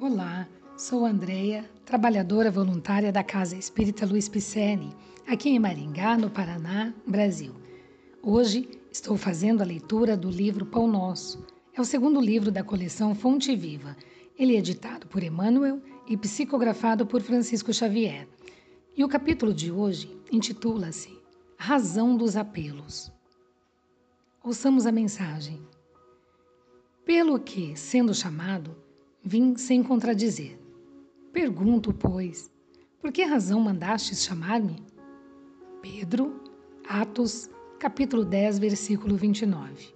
Olá, sou Andreia, trabalhadora voluntária da Casa Espírita Luiz Picelli, aqui em Maringá, no Paraná, Brasil. Hoje estou fazendo a leitura do livro Pão Nosso. É o segundo livro da coleção Fonte Viva. Ele é editado por Emmanuel e psicografado por Francisco Xavier. E o capítulo de hoje intitula-se Razão dos Apelos. Ouçamos a mensagem. Pelo que, sendo chamado, vim sem contradizer. Pergunto, pois, por que razão mandastes chamar-me? Pedro, Atos, capítulo 10, versículo 29.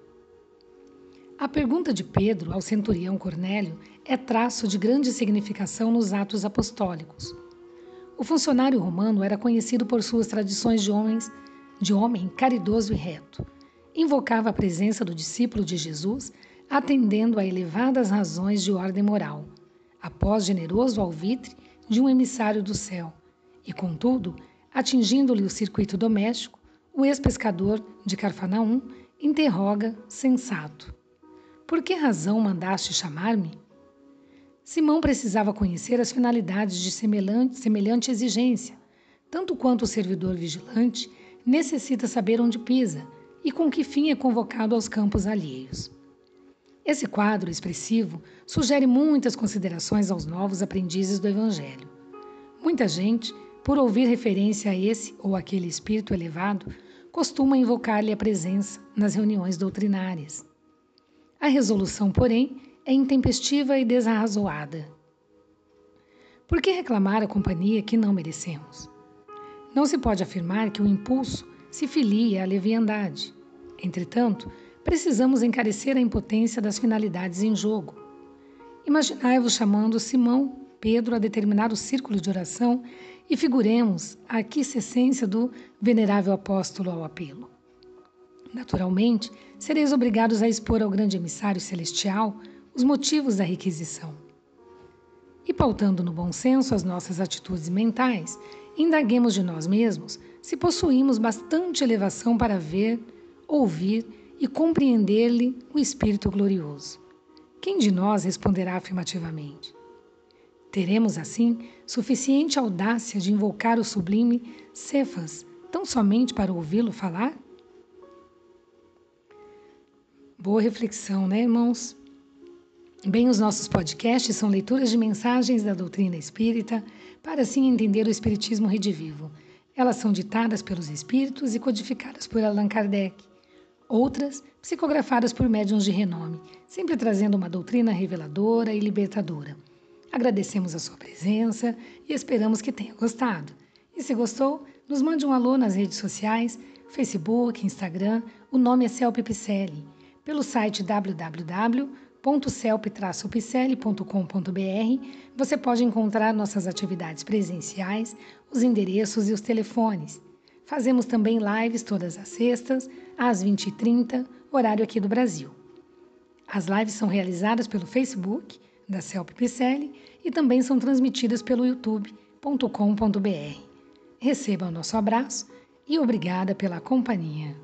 A pergunta de Pedro ao centurião Cornélio é traço de grande significação nos Atos Apostólicos. O funcionário romano era conhecido por suas tradições de homens, de homem caridoso e reto. Invocava a presença do discípulo de Jesus atendendo a elevadas razões de ordem moral, após generoso alvitre de um emissário do céu, e, contudo, atingindo-lhe o circuito doméstico, o ex-pescador de Carfanaum interroga, sensato: Por que razão mandaste chamar-me? Simão precisava conhecer as finalidades de semelhante, semelhante exigência, tanto quanto o servidor vigilante necessita saber onde pisa e com que fim é convocado aos campos alheios. Esse quadro expressivo sugere muitas considerações aos novos aprendizes do Evangelho. Muita gente, por ouvir referência a esse ou aquele espírito elevado, costuma invocar-lhe a presença nas reuniões doutrinárias. A resolução, porém, é intempestiva e desarrazoada. Por que reclamar a companhia que não merecemos? Não se pode afirmar que o impulso se filie à leviandade. Entretanto, precisamos encarecer a impotência das finalidades em jogo. Imaginai-vos chamando Simão, Pedro a determinar o círculo de oração e figuremos a aquiscência do venerável apóstolo ao apelo. Naturalmente, sereis obrigados a expor ao grande emissário celestial os motivos da requisição. E pautando no bom senso as nossas atitudes mentais, indaguemos de nós mesmos se possuímos bastante elevação para ver, ouvir e compreender-lhe o Espírito glorioso. Quem de nós responderá afirmativamente? Teremos, assim, suficiente audácia de invocar o sublime Cefas tão somente para ouvi-lo falar? Boa reflexão, né, irmãos? Bem, os nossos podcasts são leituras de mensagens da doutrina espírita para assim entender o Espiritismo redivivo. Elas são ditadas pelos espíritos e codificadas por Allan Kardec outras psicografadas por médiuns de renome, sempre trazendo uma doutrina reveladora e libertadora. Agradecemos a sua presença e esperamos que tenha gostado. E se gostou, nos mande um alô nas redes sociais, Facebook, Instagram, o nome é Celpe Picelli, pelo site www.celpe-picelli.com.br você pode encontrar nossas atividades presenciais, os endereços e os telefones. Fazemos também lives todas as sextas, às 20h30, horário aqui do Brasil. As lives são realizadas pelo Facebook da Celp Picelli e também são transmitidas pelo youtube.com.br. Receba o nosso abraço e obrigada pela companhia.